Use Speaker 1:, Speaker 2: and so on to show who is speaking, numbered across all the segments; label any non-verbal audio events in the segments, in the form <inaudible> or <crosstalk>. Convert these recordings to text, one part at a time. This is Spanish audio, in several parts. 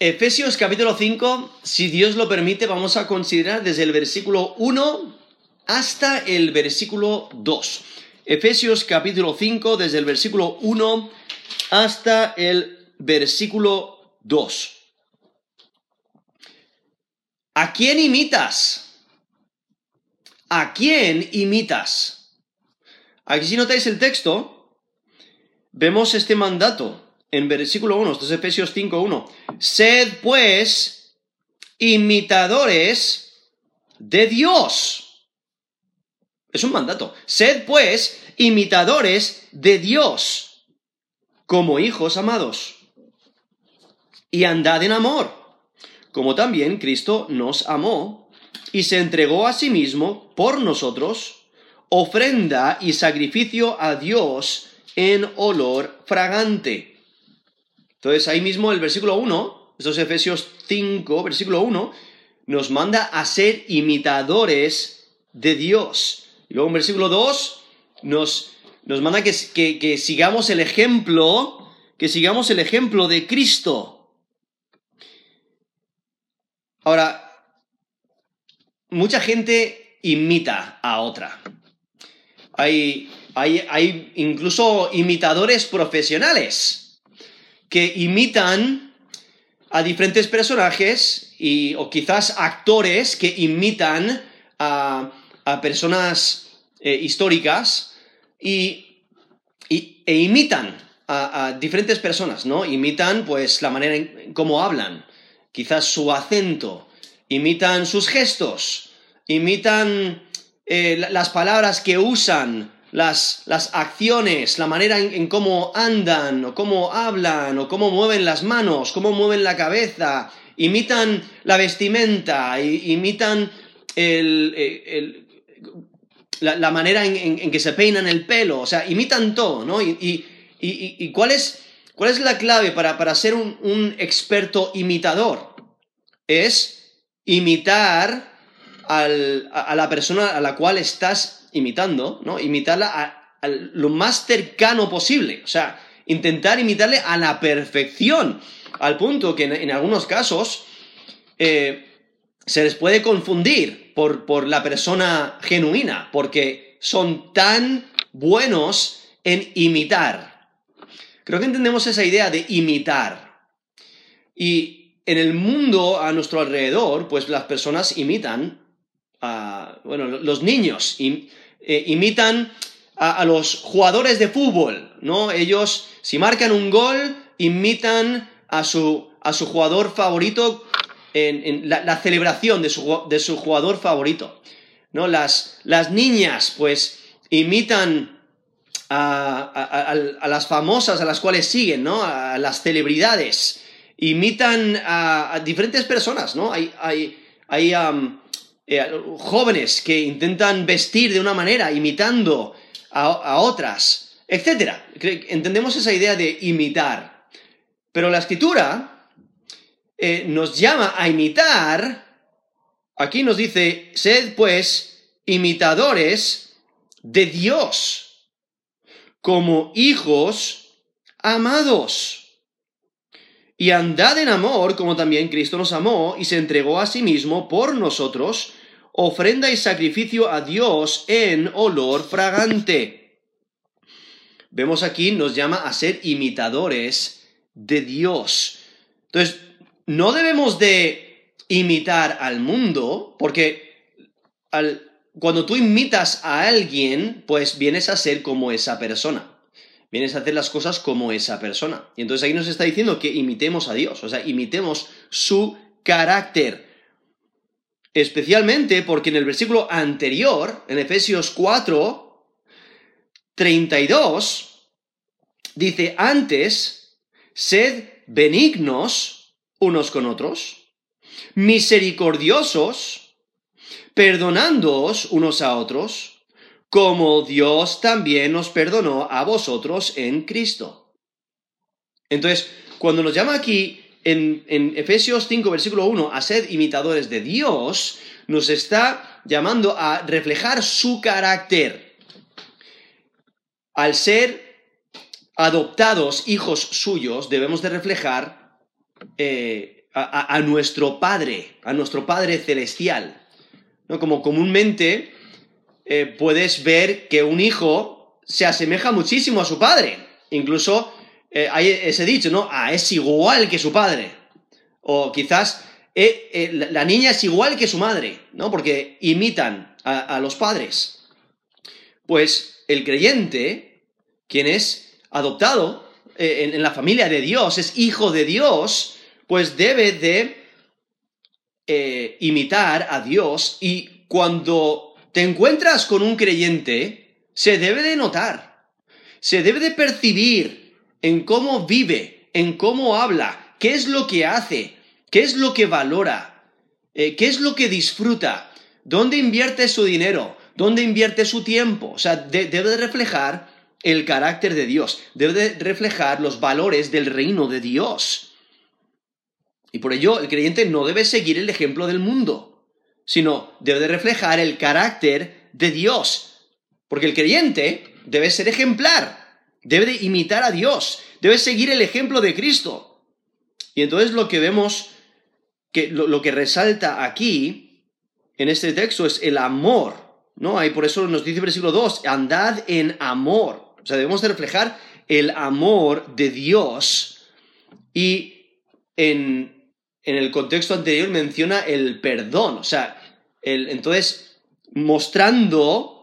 Speaker 1: Efesios capítulo 5, si Dios lo permite, vamos a considerar desde el versículo 1 hasta el versículo 2. Efesios capítulo 5, desde el versículo 1 hasta el versículo 2. ¿A quién imitas? ¿A quién imitas? Aquí si notáis el texto, vemos este mandato en versículo 1, esto es Efesios 5, 1. Sed pues imitadores de Dios. Es un mandato. Sed pues imitadores de Dios como hijos amados. Y andad en amor, como también Cristo nos amó y se entregó a sí mismo por nosotros, ofrenda y sacrificio a Dios en olor fragante. Entonces ahí mismo el versículo 1, estos Efesios 5, versículo 1, nos manda a ser imitadores de Dios. Y luego en versículo 2 nos, nos manda que, que sigamos el ejemplo, que sigamos el ejemplo de Cristo. Ahora, mucha gente imita a otra. Hay, hay, hay incluso imitadores profesionales que imitan a diferentes personajes y, o quizás actores que imitan a, personas eh, históricas y, e imitan a, diferentes personas, ¿no? Imitan pues la manera en cómo hablan, quizás su acento, imitan sus gestos, imitan eh, las palabras que usan, las, acciones, la manera en, cómo andan, o cómo hablan, o cómo mueven las manos, cómo mueven la cabeza, imitan la vestimenta, imitan la, manera en, que se peinan el pelo, o sea, imitan todo, ¿no? Y, ¿cuál, es, cuál, es, la clave para, ser un, experto imitador? Es imitar a la persona a la cual estás imitando, ¿no? Imitarla a, lo más cercano posible. O sea, intentar imitarle a la perfección. Al punto que en, algunos casos eh, se les puede confundir por, por la persona genuina, porque son tan buenos en imitar. Creo que entendemos esa idea de imitar. Y en el mundo a nuestro alrededor, pues las personas imitan a, bueno, los niños eh, imitan a, los jugadores de fútbol, ¿no? Ellos, si marcan un gol, imitan a su, a su jugador favorito en, la, celebración de su, de su, jugador favorito, ¿no? Las, las niñas, pues, imitan a, las famosas a las cuales siguen, ¿no? A las celebridades, imitan a, diferentes personas, ¿no? Hay, hay, hay eh, jóvenes que intentan vestir de una manera imitando a, otras, etc. Entendemos esa idea de imitar. Pero la escritura eh, nos llama a imitar, aquí nos dice, sed pues imitadores de Dios, como hijos amados. Y andad en amor como también Cristo nos amó y se entregó a sí mismo por nosotros, ofrenda y sacrificio a Dios en olor fragante. Vemos aquí, nos llama a ser imitadores de Dios. Entonces, no debemos de imitar al mundo, porque cuando tú imitas a alguien, pues vienes a ser como esa persona. Vienes a hacer las cosas como esa persona. Y entonces ahí nos está diciendo que imitemos a Dios, o sea, imitemos su carácter. Especialmente porque en el versículo anterior, en Efesios 4, 32, dice, antes, sed benignos unos con otros, misericordiosos, perdonándoos unos a otros, como Dios también nos perdonó a vosotros en Cristo. Entonces, cuando nos llama aquí en, Efesios 5, versículo 1, a ser imitadores de Dios, nos está llamando a reflejar su carácter. Al ser adoptados hijos suyos, debemos de reflejar eh, a, nuestro Padre, a nuestro Padre celestial. ¿no? Como comúnmente eh, puedes ver que un hijo se asemeja muchísimo a su padre. Incluso eh, hay ese dicho, ¿no? Ah, es igual que su padre. O quizás la niña es igual que su madre, ¿no? Porque imitan a los padres. Pues el creyente, quien es adoptado eh, en, la familia de Dios, es hijo de Dios, pues debe de eh, imitar a Dios y cuando te encuentras con un creyente, se debe de notar, se debe de percibir en cómo vive, en cómo habla, qué es lo que hace, qué es lo que valora, eh, qué es lo que disfruta, dónde invierte su dinero, dónde invierte su tiempo. O sea, debe de reflejar el carácter de Dios, debe de reflejar los valores del reino de Dios. Y por ello el creyente no debe seguir el ejemplo del mundo, sino debe de reflejar el carácter de Dios. Porque el creyente debe ser ejemplar, debe de imitar a Dios, debe seguir el ejemplo de Cristo. Y entonces lo que vemos, que lo, que resalta aquí, en este texto, es el amor, ¿no? Ahí por eso nos dice el versículo 2, andad en amor. O sea, debemos de reflejar el amor de Dios y en, el contexto anterior menciona el perdón. O sea, entonces, mostrando,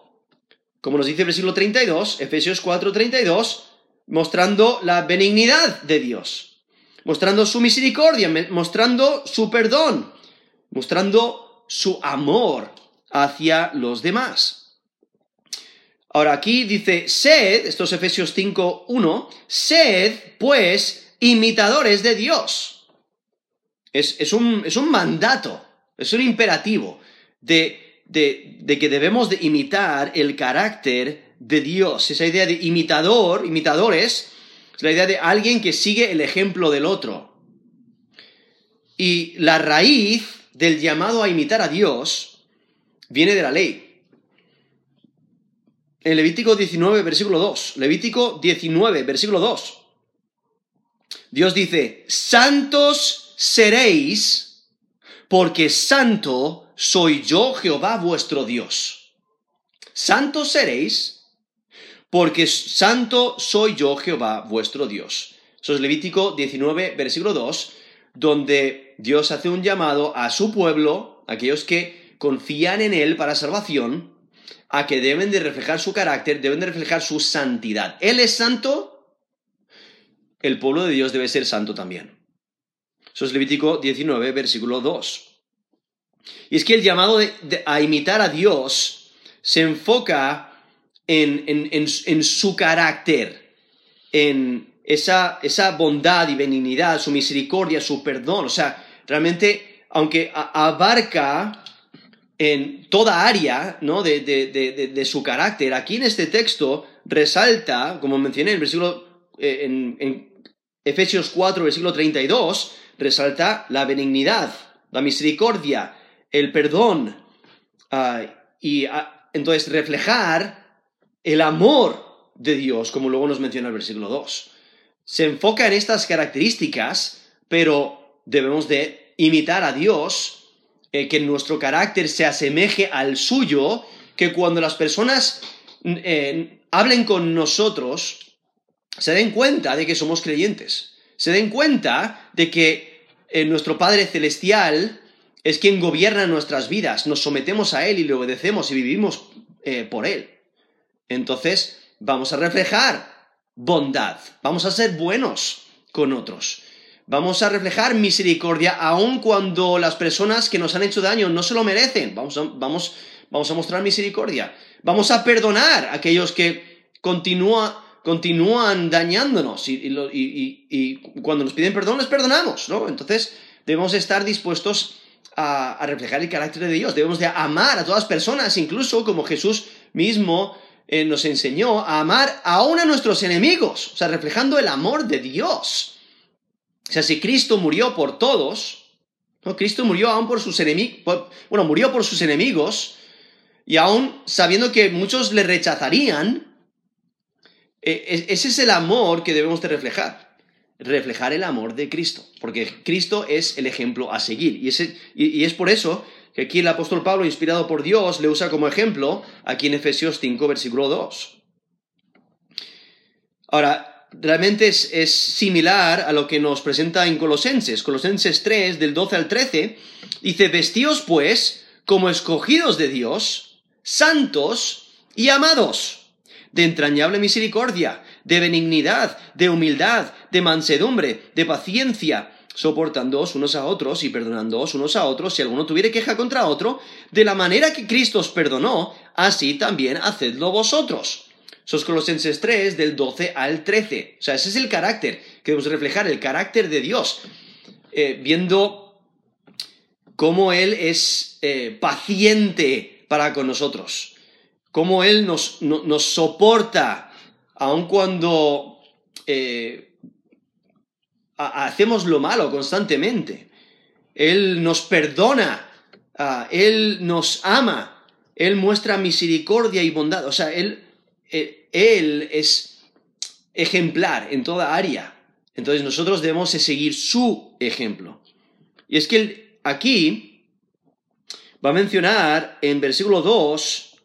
Speaker 1: como nos dice el versículo 32, Efesios 4, 32, mostrando la benignidad de Dios, mostrando su misericordia, mostrando su perdón, mostrando su amor hacia los demás. Ahora aquí dice, sed, estos Efesios 5, 1, sed pues imitadores de Dios. Es, un, es un, mandato, es un imperativo de, de, que debemos de imitar el carácter de Dios. Esa idea de imitador, imitadores, es la idea de alguien que sigue el ejemplo del otro. Y la raíz del llamado a imitar a Dios viene de la ley en Levítico 19, versículo 2. Levítico 19, versículo 2. Dios dice, santos seréis, porque santo soy yo Jehová vuestro Dios. Santos seréis, porque santo soy yo Jehová vuestro Dios. Eso es Levítico 19, versículo 2, donde Dios hace un llamado a su pueblo, aquellos que confían en Él para salvación, a que deben de reflejar su carácter, deben de reflejar su santidad. Él es santo, el pueblo de Dios debe ser santo también. Eso es Levítico 19, versículo 2. Y es que el llamado a imitar a Dios se enfoca en, su carácter, en esa, esa, bondad y benignidad, su misericordia, su perdón. O sea, realmente, aunque abarca en toda área ¿no? de, su carácter. Aquí en este texto resalta, como mencioné en, versículo, eh, en, Efesios 4, versículo 32, resalta la benignidad, la misericordia, el perdón, ah, y ah, entonces reflejar el amor de Dios, como luego nos menciona el versículo 2. Se enfoca en estas características, pero debemos de imitar a Dios eh, que nuestro carácter se asemeje al suyo, que cuando las personas eh, hablen con nosotros, se den cuenta de que somos creyentes, se den cuenta de que eh, nuestro Padre Celestial es quien gobierna nuestras vidas, nos sometemos a Él y le obedecemos y vivimos por Él. Entonces, vamos a reflejar bondad, vamos a ser buenos con otros. Vamos a reflejar misericordia aun cuando las personas que nos han hecho daño no se lo merecen. Vamos a, mostrar misericordia. Vamos a perdonar a aquellos que continúan dañándonos y, cuando nos piden perdón les perdonamos, ¿no? Entonces debemos estar dispuestos a, reflejar el carácter de Dios. Debemos de amar a todas personas, incluso como Jesús mismo eh, nos enseñó a amar aún a nuestros enemigos, o sea, reflejando el amor de Dios. O sea, si Cristo murió por todos, ¿no? Cristo murió aún por sus enemigos, bueno, murió por sus enemigos, y aún sabiendo que muchos le rechazarían, e, ese es el amor que debemos de reflejar. Reflejar el amor de Cristo, porque Cristo es el ejemplo a seguir. Y, y, es por eso que aquí el apóstol Pablo, inspirado por Dios, le usa como ejemplo aquí en Efesios 5, versículo 2. Ahora, realmente es, es, similar a lo que nos presenta en Colosenses. Colosenses 3, del 12 al 13, dice, vestíos pues como escogidos de Dios, santos y amados, de entrañable misericordia, de benignidad, de humildad, de mansedumbre, de paciencia, soportándoos unos a otros y perdonándoos unos a otros si alguno tuviere queja contra otro, de la manera que Cristo os perdonó, así también hacedlo vosotros. Sos Colosenses 3, del 12 al 13. O sea, ese es el carácter que debemos reflejar, el carácter de Dios, eh, viendo cómo Él es eh, paciente para con nosotros, cómo Él nos, nos soporta aun cuando eh, hacemos lo malo constantemente. Él nos perdona, ah, Él nos ama, Él muestra misericordia y bondad. O sea, Él, eh, él, es ejemplar en toda área. Entonces nosotros debemos seguir su ejemplo. Y es que aquí va a mencionar en versículo 2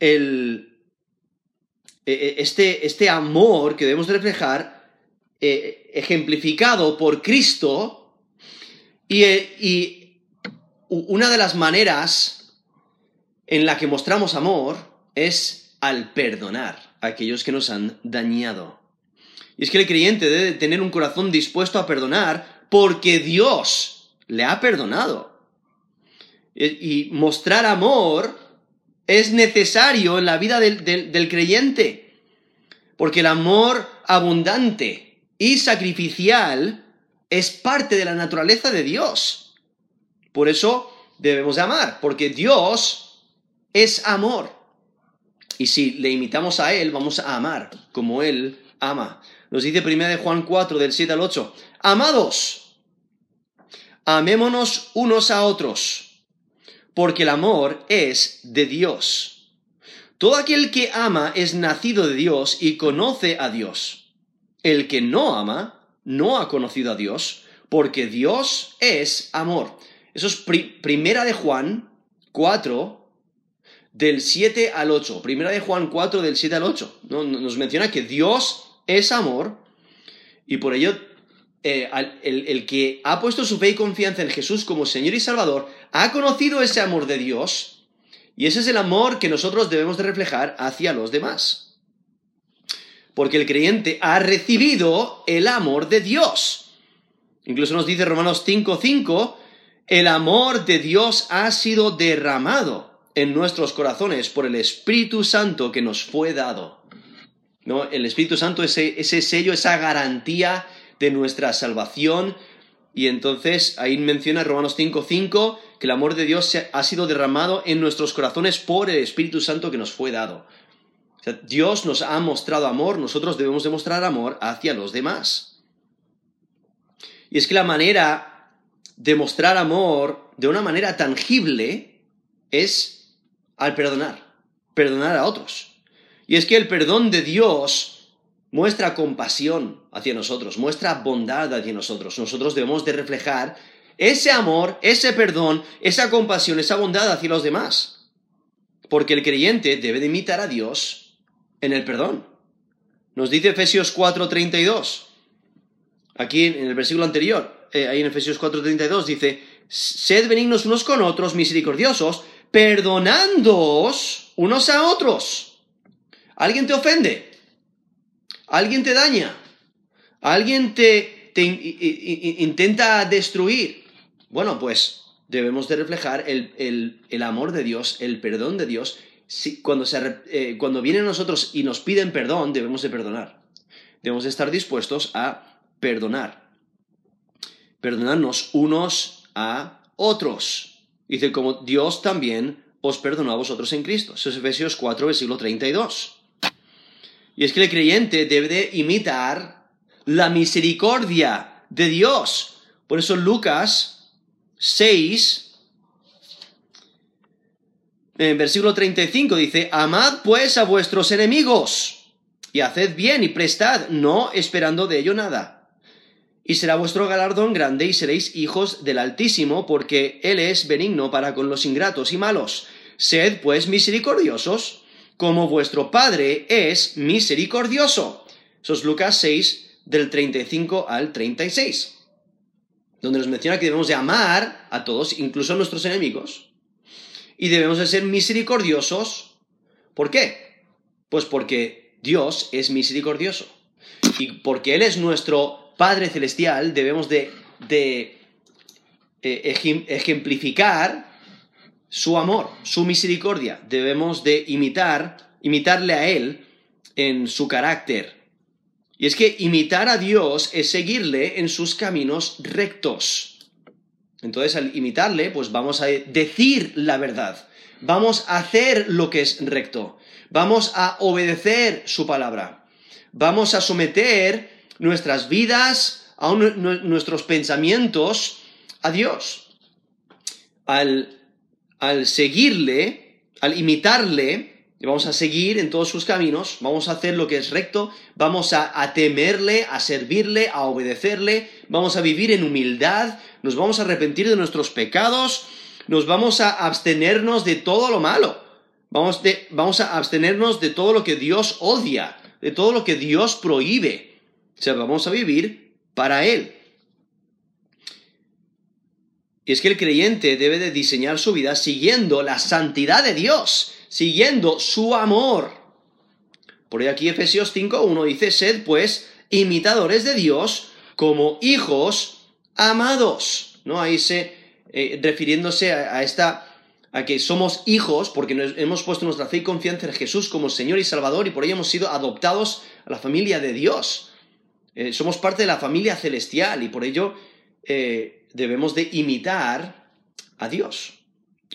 Speaker 1: el, eh, eh, este, este amor que debemos reflejar, eh, ejemplificado por Cristo, y, y una de las maneras en la que mostramos amor es al perdonar a aquellos que nos han dañado. Y es que el creyente debe tener un corazón dispuesto a perdonar porque Dios le ha perdonado. Y mostrar amor es necesario en la vida del, creyente, porque el amor abundante y sacrificial es parte de la naturaleza de Dios. Por eso debemos de amar, porque Dios es amor. Y si le imitamos a Él, vamos a amar como Él ama. Nos dice 1 de Juan 4, del 7 al 8. Amados, amémonos unos a otros porque el amor es de Dios. Todo aquel que ama es nacido de Dios y conoce a Dios. El que no ama no ha conocido a Dios, porque Dios es amor. Eso es primera de Juan 4, del 7 al 8. Primera de Juan 4, del 7 al 8. Nos menciona que Dios es amor y por ello eh, el, que ha puesto su fe y confianza en Jesús como Señor y Salvador, ha conocido ese amor de Dios y ese es el amor que nosotros debemos de reflejar hacia los demás. Porque el creyente ha recibido el amor de Dios. Incluso nos dice Romanos 5:5, el amor de Dios ha sido derramado en nuestros corazones por el Espíritu Santo que nos fue dado. ¿No? El Espíritu Santo, ese, ese sello, esa garantía de nuestra salvación. Y entonces ahí menciona Romanos 5:5 que el amor de Dios ha sido derramado en nuestros corazones por el Espíritu Santo que nos fue dado. Dios nos ha mostrado amor, nosotros debemos demostrar amor hacia los demás. Y es que la manera de mostrar amor de una manera tangible es al perdonar, perdonar a otros. Y es que el perdón de Dios muestra compasión hacia nosotros, muestra bondad hacia nosotros. Nosotros debemos de reflejar ese amor, ese perdón, esa compasión, esa bondad hacia los demás. Porque el creyente debe de imitar a Dios en el perdón. Nos dice Efesios 4:32. Aquí en el versículo anterior, eh, ahí en Efesios 4:32 dice, sed benignos unos con otros, misericordiosos, perdonándoos unos a otros. ¿Alguien te ofende? Alguien te daña, alguien te, intenta destruir. Bueno, pues debemos de reflejar el, amor de Dios, el perdón de Dios. cuando, eh, cuando vienen a nosotros y nos piden perdón, debemos de perdonar. Debemos de estar dispuestos a perdonar. Perdonarnos unos a otros. Dice, como Dios también os perdonó a vosotros en Cristo. Eso es Efesios 4, versículo 32. Y es que el creyente debe de imitar la misericordia de Dios. Por eso Lucas 6, en versículo 35 dice, Amad pues a vuestros enemigos y haced bien y prestad, no esperando de ello nada. y será vuestro galardón grande y seréis hijos del Altísimo, porque Él es benigno para con los ingratos y malos. Sed pues misericordiosos, como vuestro Padre es misericordioso. Eso es Lucas 6, del 35 al 36, donde nos menciona que debemos de amar a todos, incluso a nuestros enemigos, y debemos de ser misericordiosos. ¿Por qué? Pues porque Dios es misericordioso. Y porque Él es nuestro Padre Celestial debemos de, eh, ejemplificar su amor, su misericordia. Debemos de imitar, imitarle a Él en su carácter. Y es que imitar a Dios es seguirle en sus caminos rectos. Entonces, al imitarle, pues vamos a decir la verdad. Vamos a hacer lo que es recto. Vamos a obedecer su palabra. Vamos a someter nuestras vidas, aún nuestros pensamientos a Dios. Al, al seguirle, al imitarle, vamos a seguir en todos sus caminos, vamos a hacer lo que es recto, vamos a, temerle, a servirle, a obedecerle, vamos a vivir en humildad, nos vamos a arrepentir de nuestros pecados, nos vamos a abstenernos de todo lo malo, vamos, de, vamos a abstenernos de todo lo que Dios odia, de todo lo que Dios prohíbe. O sea, vamos a vivir para Él. Y es que el creyente debe de diseñar su vida siguiendo la santidad de Dios, siguiendo su amor. Por ahí aquí Efesios 5.1 dice, sed pues imitadores de Dios como hijos amados. ¿No? Ahí se, eh, refiriéndose a, esta a que somos hijos porque hemos puesto nuestra fe y confianza en Jesús como Señor y Salvador y por ello hemos sido adoptados a la familia de Dios. Eh, somos parte de la familia celestial y por ello eh, debemos de imitar a Dios,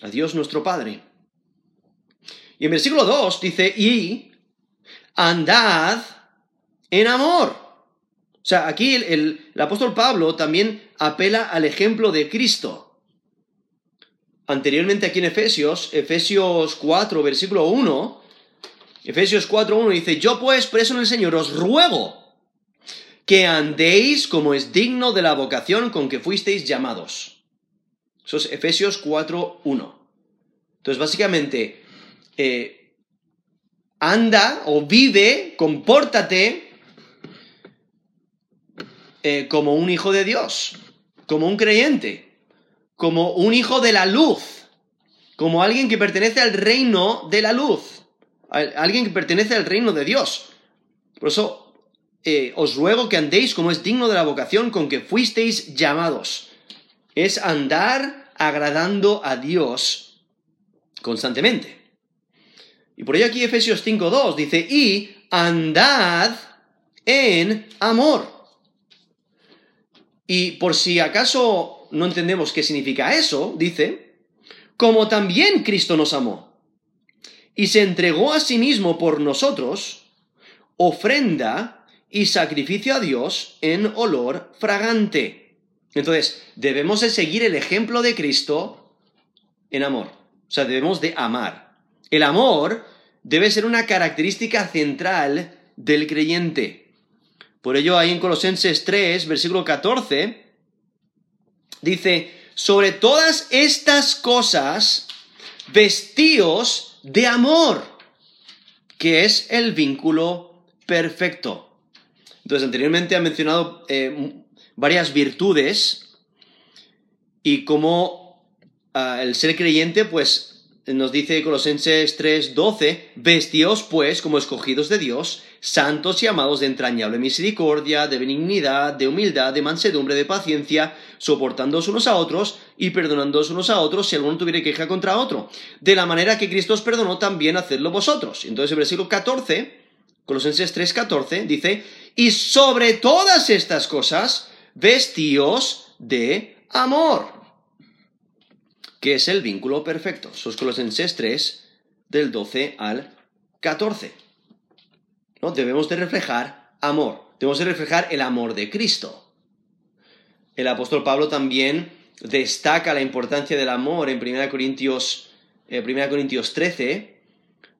Speaker 1: a Dios nuestro Padre. Y en versículo 2 dice, y andad en amor. O sea, aquí el, el apóstol Pablo también apela al ejemplo de Cristo. Anteriormente aquí en Efesios, Efesios 4, versículo 1, Efesios 4, 1 dice, yo pues preso en el Señor os ruego que andéis como es digno de la vocación con que fuisteis llamados. Eso es Efesios 4, 1. Entonces, básicamente, eh, anda o vive, compórtate eh, como un hijo de Dios, como un creyente, como un hijo de la luz, como alguien que pertenece al reino de la luz, alguien que pertenece al reino de Dios. Por eso eh, os ruego que andéis como es digno de la vocación con que fuisteis llamados. Es andar agradando a Dios constantemente. Y por ello aquí Efesios 5.2 dice, y andad en amor. Y por si acaso no entendemos qué significa eso, dice, como también Cristo nos amó y se entregó a sí mismo por nosotros, ofrenda y sacrificio a Dios en olor fragante. Entonces, debemos de seguir el ejemplo de Cristo en amor. O sea, debemos de amar. El amor debe ser una característica central del creyente. Por ello, ahí en Colosenses 3, versículo 14, dice, sobre todas estas cosas, vestíos de amor, que es el vínculo perfecto. Entonces, anteriormente ha mencionado eh, varias virtudes y cómo ah, el ser creyente, pues nos dice Colosenses 3:12, vestíos pues como escogidos de Dios, santos y amados de entrañable misericordia, de benignidad, de humildad, de mansedumbre, de paciencia, soportándoos unos a otros y perdonándoos unos a otros si alguno tuviera queja contra otro. De la manera que Cristo os perdonó, también hacedlo vosotros. Entonces el versículo 14, Colosenses 3:14, dice, y sobre todas estas cosas, vestíos de amor, que es el vínculo perfecto. Sos Colosenses 3, del 12 al 14. ¿No? Debemos de reflejar amor, debemos de reflejar el amor de Cristo. El apóstol Pablo también destaca la importancia del amor en 1 Corintios, 1 eh, Corintios 13,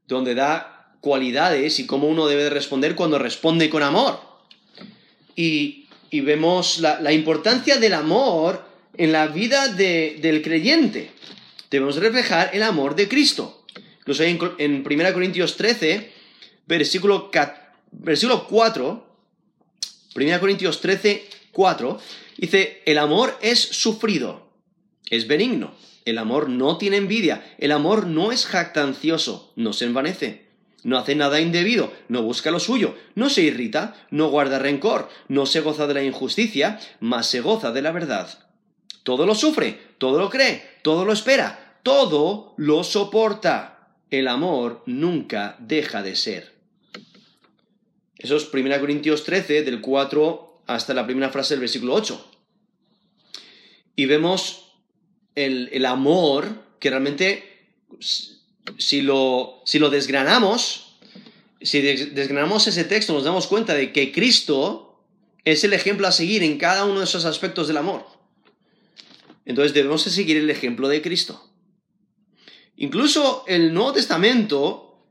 Speaker 1: donde da cualidades y cómo uno debe responder cuando responde con amor. Y, y, vemos la, importancia del amor en la vida del creyente. Debemos reflejar el amor de Cristo. Incluso en, en 1 Corintios 13, versículo, versículo 4, 1 Corintios 13, 4, dice, el amor es sufrido, es benigno, el amor no tiene envidia, el amor no es jactancioso, no se envanece, no hace nada indebido, no busca lo suyo, no se irrita, no guarda rencor, no se goza de la injusticia, mas se goza de la verdad. Todo lo sufre, todo lo cree, todo lo espera, todo lo soporta. El amor nunca deja de ser. Eso es 1 Corintios 13, del 4 hasta la primera frase del versículo 8. Y vemos el, amor que realmente, si lo, si lo desgranamos, si desgranamos ese texto, nos damos cuenta de que Cristo es el ejemplo a seguir en cada uno de esos aspectos del amor. Entonces debemos seguir el ejemplo de Cristo. Incluso el Nuevo Testamento,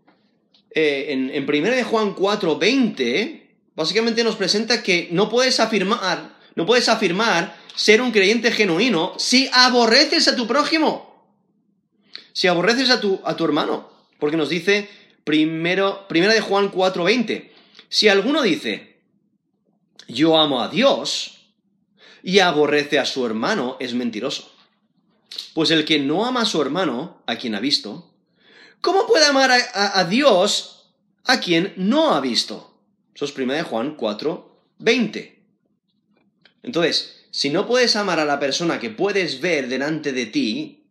Speaker 1: eh, en, en 1 de Juan 4, 20, básicamente nos presenta que no puedes afirmar, no puedes afirmar ser un creyente genuino si aborreces a tu prójimo. Si aborreces a tu, a tu hermano. Porque nos dice primero, primera de Juan 4:20. Si alguno dice, yo amo a Dios y aborrece a su hermano, es mentiroso. Pues el que no ama a su hermano, a quien ha visto, ¿cómo puede amar a, Dios a quien no ha visto? Eso es primera de Juan 4:20. Entonces, si no puedes amar a la persona que puedes ver delante de ti,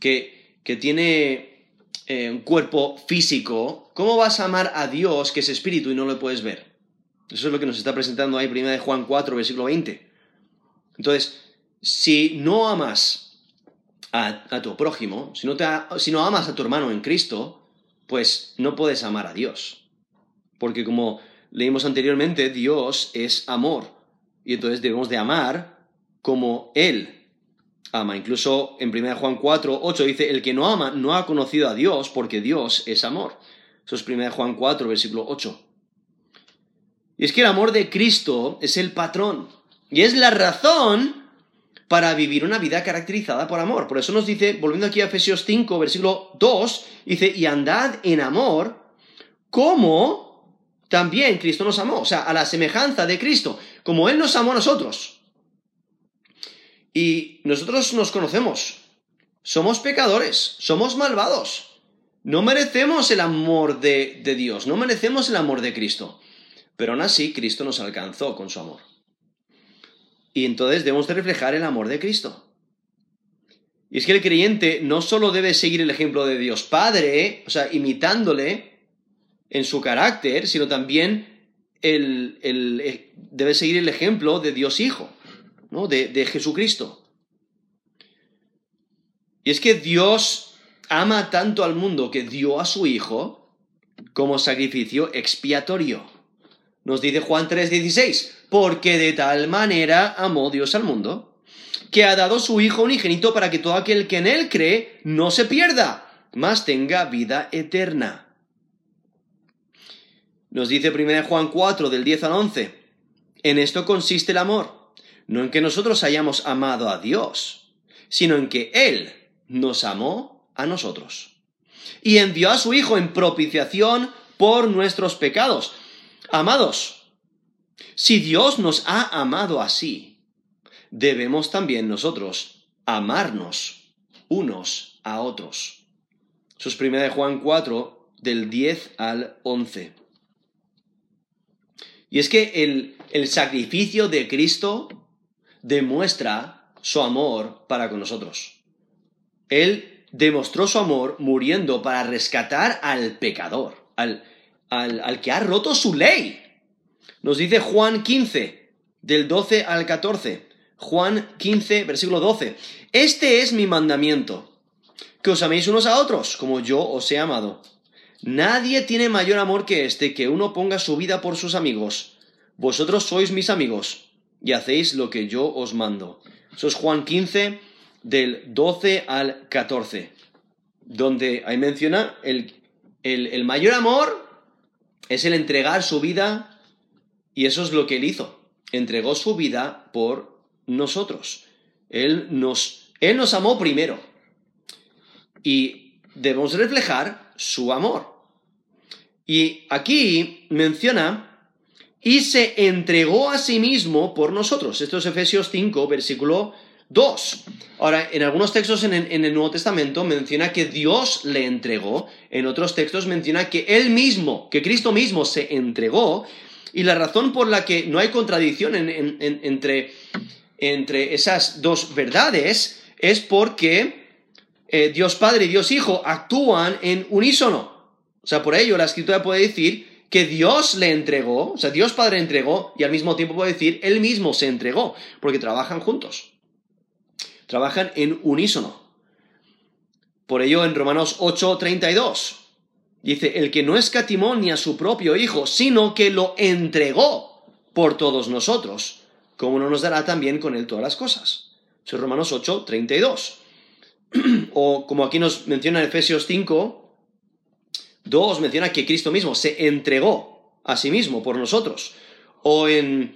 Speaker 1: que, que tiene eh, un cuerpo físico, ¿cómo vas a amar a Dios que es espíritu y no lo puedes ver? Eso es lo que nos está presentando ahí, 1 de Juan 4, versículo 20. Entonces, si no amas a, tu prójimo, si no, te, si no amas a tu hermano en Cristo, pues no puedes amar a Dios. Porque como leímos anteriormente, Dios es amor. Y entonces debemos de amar como Él ama. Incluso en 1 Juan 4, 8 dice, el que no ama no ha conocido a Dios porque Dios es amor. Eso es 1 Juan 4, versículo 8. Y es que el amor de Cristo es el patrón. Y es la razón para vivir una vida caracterizada por amor. Por eso nos dice, volviendo aquí a Efesios 5, versículo 2, dice, y andad en amor como también Cristo nos amó, o sea, a la semejanza de Cristo, como Él nos amó a nosotros. Y nosotros nos conocemos, somos pecadores, somos malvados, no merecemos el amor de, Dios, no merecemos el amor de Cristo, pero aún así Cristo nos alcanzó con su amor. Y entonces debemos de reflejar el amor de Cristo. Y es que el creyente no solo debe seguir el ejemplo de Dios Padre, o sea, imitándole, en su carácter, sino también eh, debe seguir el ejemplo de Dios Hijo, ¿no? de, de Jesucristo. Y es que Dios ama tanto al mundo que dio a su Hijo como sacrificio expiatorio. Nos dice Juan 3:16, porque de tal manera amó Dios al mundo, que ha dado su Hijo unigénito para que todo aquel que en Él cree no se pierda, mas tenga vida eterna. Nos dice 1 Juan 4 del 10 al 11. En esto consiste el amor, no en que nosotros hayamos amado a Dios, sino en que Él nos amó a nosotros. Y envió a su Hijo en propiciación por nuestros pecados. Amados, si Dios nos ha amado así, debemos también nosotros amarnos unos a otros. Eso es 1 Juan 4 del 10 al 11. Y es que el, sacrificio de Cristo demuestra su amor para con nosotros. Él demostró su amor muriendo para rescatar al pecador, al, al, al, que ha roto su ley. Nos dice Juan 15, del 12 al 14. Juan 15, versículo 12. Este es mi mandamiento, que os améis unos a otros, como yo os he amado. Nadie tiene mayor amor que este, que uno ponga su vida por sus amigos. Vosotros sois mis amigos y hacéis lo que yo os mando. Eso es Juan 15, del 12 al 14, donde ahí menciona el, el mayor amor es el entregar su vida y eso es lo que él hizo. entregó su vida por nosotros. Él nos, él nos amó primero. Y debemos reflejar su amor. Y aquí menciona, y se entregó a sí mismo por nosotros. Esto es Efesios 5, versículo 2. Ahora, en algunos textos en, el Nuevo Testamento menciona que Dios le entregó, en otros textos menciona que Él mismo, que Cristo mismo se entregó, y la razón por la que no hay contradicción entre, entre, esas dos verdades es porque eh, Dios Padre y Dios Hijo actúan en unísono. O sea, por ello la escritura puede decir que Dios le entregó, o sea, Dios Padre entregó, y al mismo tiempo puede decir, Él mismo se entregó, porque trabajan juntos trabajan en unísono. Por ello en Romanos 8:32 dice, el que no escatimó ni a su propio Hijo, sino que lo entregó por todos nosotros, ¿cómo no nos dará también con él todas las cosas? Eso es Romanos 8:32. <clears throat> o como aquí nos menciona en Efesios 5, 2 menciona que Cristo mismo se entregó a sí mismo por nosotros. O en,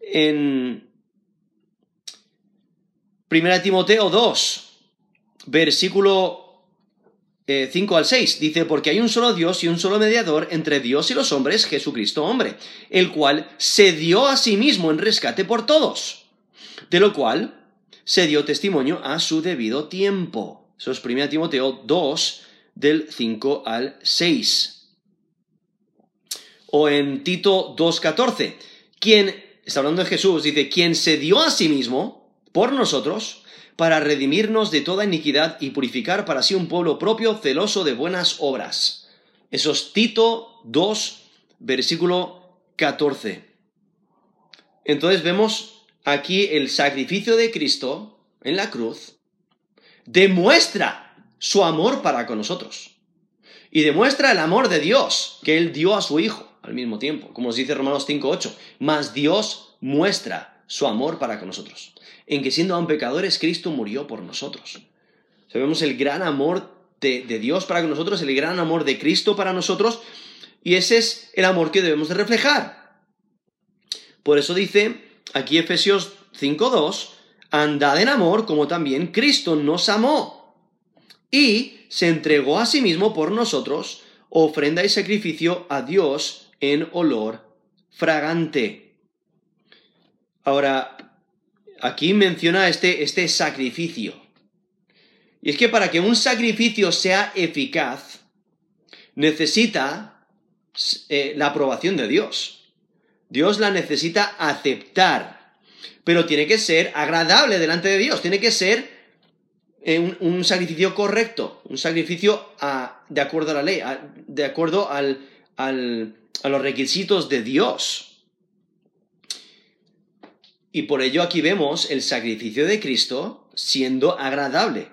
Speaker 1: en Primera Timoteo 2, versículo 5 eh, al 6, dice, porque hay un solo Dios y un solo mediador entre Dios y los hombres, Jesucristo hombre, el cual se dio a sí mismo en rescate por todos, de lo cual se dio testimonio a su debido tiempo. Eso es 1 Timoteo 2, del 5 al 6. O en Tito 2.14, quien, está hablando de Jesús, dice, quien se dio a sí mismo, por nosotros, para redimirnos de toda iniquidad y purificar para sí un pueblo propio celoso de buenas obras. Eso es Tito 2, versículo 14. Entonces vemos aquí el sacrificio de Cristo en la cruz, demuestra su amor para con nosotros. Y demuestra el amor de Dios que Él dio a su Hijo al mismo tiempo, como nos dice Romanos 5.8. Mas Dios muestra su amor para con nosotros en que siendo aún pecadores, Cristo murió por nosotros. Sabemos el gran amor de, Dios para nosotros, el gran amor de Cristo para nosotros, y ese es el amor que debemos de reflejar. Por eso dice aquí Efesios 5.2, andad en amor como también Cristo nos amó y se entregó a sí mismo por nosotros, ofrenda y sacrificio a Dios en olor fragante. Ahora, aquí menciona este, este sacrificio. Y es que para que un sacrificio sea eficaz, necesita eh, la aprobación de Dios. Dios la necesita aceptar, pero tiene que ser agradable delante de Dios, tiene que ser eh, un, sacrificio correcto, un sacrificio de acuerdo a la ley, de acuerdo a los requisitos de Dios. Y por ello aquí vemos el sacrificio de Cristo siendo agradable.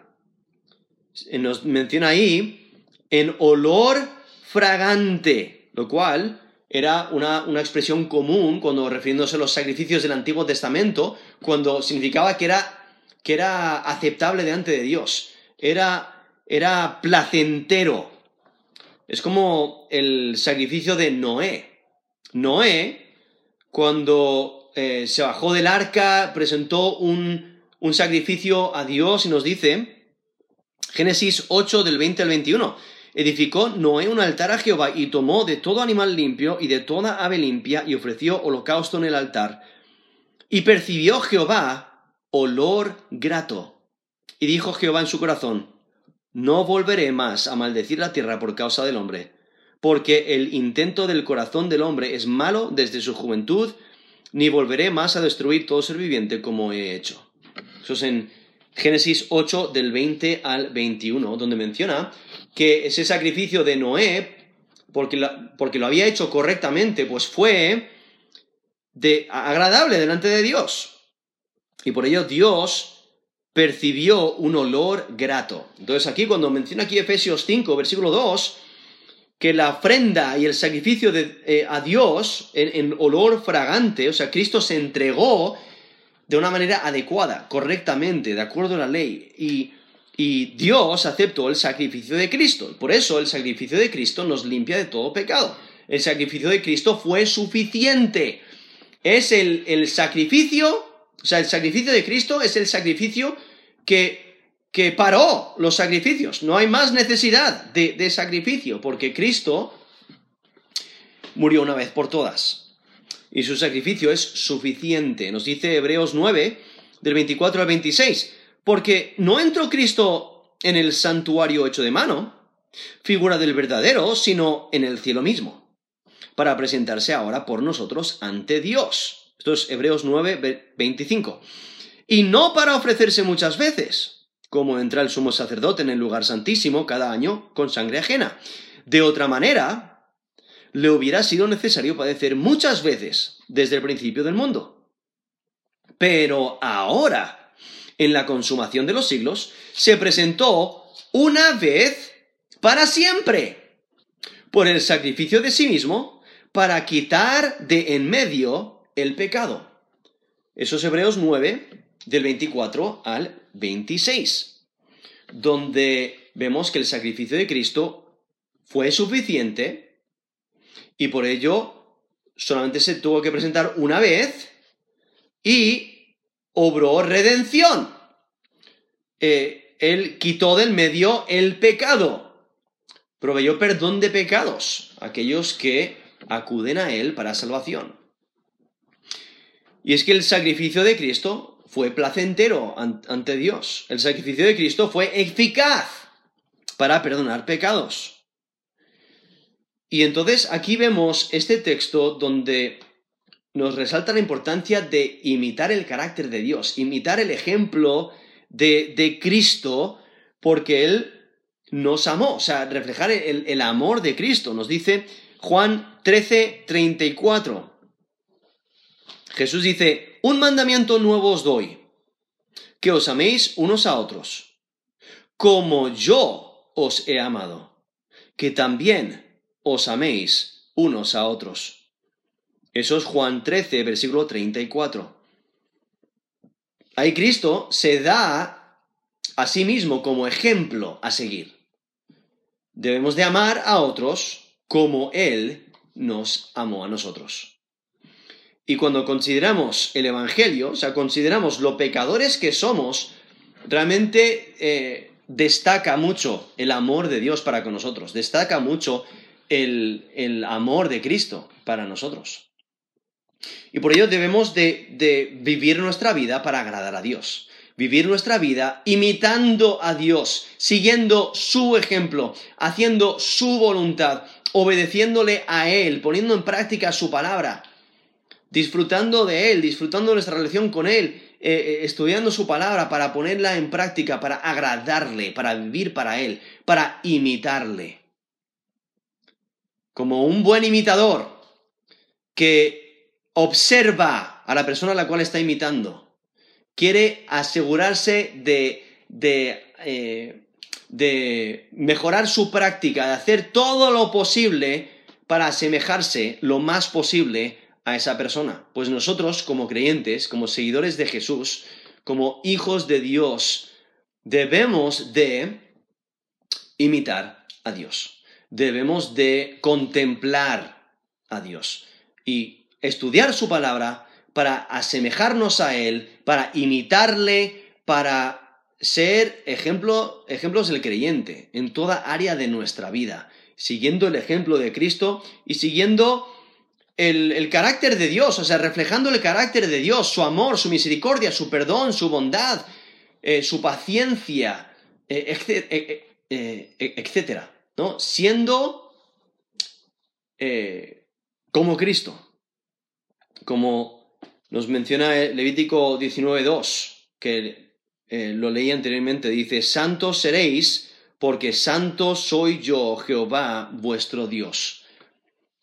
Speaker 1: Nos menciona ahí en olor fragante, lo cual era una, expresión común cuando refiriéndose a los sacrificios del Antiguo Testamento, cuando significaba que era, que era aceptable delante de Dios, era, era placentero. Es como el sacrificio de Noé. Noé, cuando eh, se bajó del arca, presentó un, un sacrificio a Dios y nos dice, Génesis 8 del 20 al 21, edificó Noé un altar a Jehová y tomó de todo animal limpio y de toda ave limpia y ofreció holocausto en el altar. Y percibió Jehová olor grato. Y dijo Jehová en su corazón, no volveré más a maldecir la tierra por causa del hombre, porque el intento del corazón del hombre es malo desde su juventud, ni volveré más a destruir todo ser viviente como he hecho. Eso es en Génesis 8 del 20 al 21, donde menciona que ese sacrificio de Noé, porque, porque lo había hecho correctamente, pues fue de, agradable delante de Dios. Y por ello Dios percibió un olor grato. Entonces aquí cuando menciona aquí Efesios 5, versículo 2, que la ofrenda y el sacrificio de, eh, a Dios en, olor fragante, o sea, Cristo se entregó de una manera adecuada, correctamente, de acuerdo a la ley, y, y Dios aceptó el sacrificio de Cristo. Por eso el sacrificio de Cristo nos limpia de todo pecado. El sacrificio de Cristo fue suficiente. es el, el sacrificio, o sea, el sacrificio de Cristo es el sacrificio que, que paró los sacrificios. No hay más necesidad de, de sacrificio, porque Cristo murió una vez por todas. Y su sacrificio es suficiente. Nos dice Hebreos 9, del 24 al 26. Porque no entró Cristo en el santuario hecho de mano, figura del verdadero, sino en el cielo mismo, para presentarse ahora por nosotros ante Dios. Esto es Hebreos 9, 25. Y no para ofrecerse muchas veces, como entra el sumo sacerdote en el lugar santísimo cada año con sangre ajena. De otra manera, le hubiera sido necesario padecer muchas veces desde el principio del mundo. Pero ahora, en la consumación de los siglos, se presentó una vez para siempre por el sacrificio de sí mismo para quitar de en medio el pecado. Eso es Hebreos 9, del 24 al 26, donde vemos que el sacrificio de Cristo fue suficiente y por ello solamente se tuvo que presentar una vez y obró redención. Eh, él quitó del medio el pecado, proveyó perdón de pecados a aquellos que acuden a Él para salvación. Y es que el sacrificio de Cristo fue placentero ante Dios. El sacrificio de Cristo fue eficaz para perdonar pecados. Y entonces aquí vemos este texto donde nos resalta la importancia de imitar el carácter de Dios, imitar el ejemplo de, de Cristo, porque Él nos amó, o sea, reflejar el, el amor de Cristo. Nos dice Juan 13, 34. Jesús dice, un mandamiento nuevo os doy, que os améis unos a otros, como yo os he amado, que también os améis unos a otros. Eso es Juan 13, versículo 34. Ahí Cristo se da a sí mismo como ejemplo a seguir. Debemos de amar a otros como Él nos amó a nosotros. Y cuando consideramos el Evangelio, o sea, consideramos lo pecadores que somos, realmente eh, destaca mucho el amor de Dios para con nosotros, destaca mucho el, el amor de Cristo para nosotros. Y por ello debemos de, de vivir nuestra vida para agradar a Dios. Vivir nuestra vida imitando a Dios, siguiendo su ejemplo, haciendo su voluntad, obedeciéndole a Él, poniendo en práctica su palabra disfrutando de Él, disfrutando nuestra relación con Él, eh, eh, estudiando su palabra para ponerla en práctica, para agradarle, para vivir para Él, para imitarle. Como un buen imitador que observa a la persona a la cual está imitando, quiere asegurarse de, de, eh, de mejorar su práctica, de hacer todo lo posible para asemejarse lo más posible a esa persona. Pues nosotros, como creyentes, como seguidores de Jesús, como hijos de Dios, debemos de imitar a Dios. Debemos de contemplar a Dios y estudiar su palabra para asemejarnos a Él, para imitarle, para ser ejemplo, ejemplos del creyente en toda área de nuestra vida, siguiendo el ejemplo de Cristo y siguiendo el, carácter de Dios, o sea, reflejando el carácter de Dios, su amor, su misericordia, su perdón, su bondad, eh, su paciencia, eh, eh, etcétera, ¿no? Siendo como Cristo, como nos menciona Levítico 19.2, que lo leí anteriormente, dice, santos seréis porque santo soy yo, Jehová, vuestro Dios.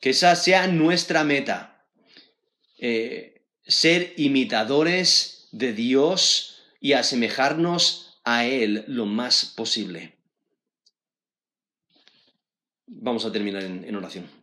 Speaker 1: Que esa sea nuestra meta. Eh, ser imitadores de Dios y asemejarnos a Él lo más posible. Vamos a terminar en oración.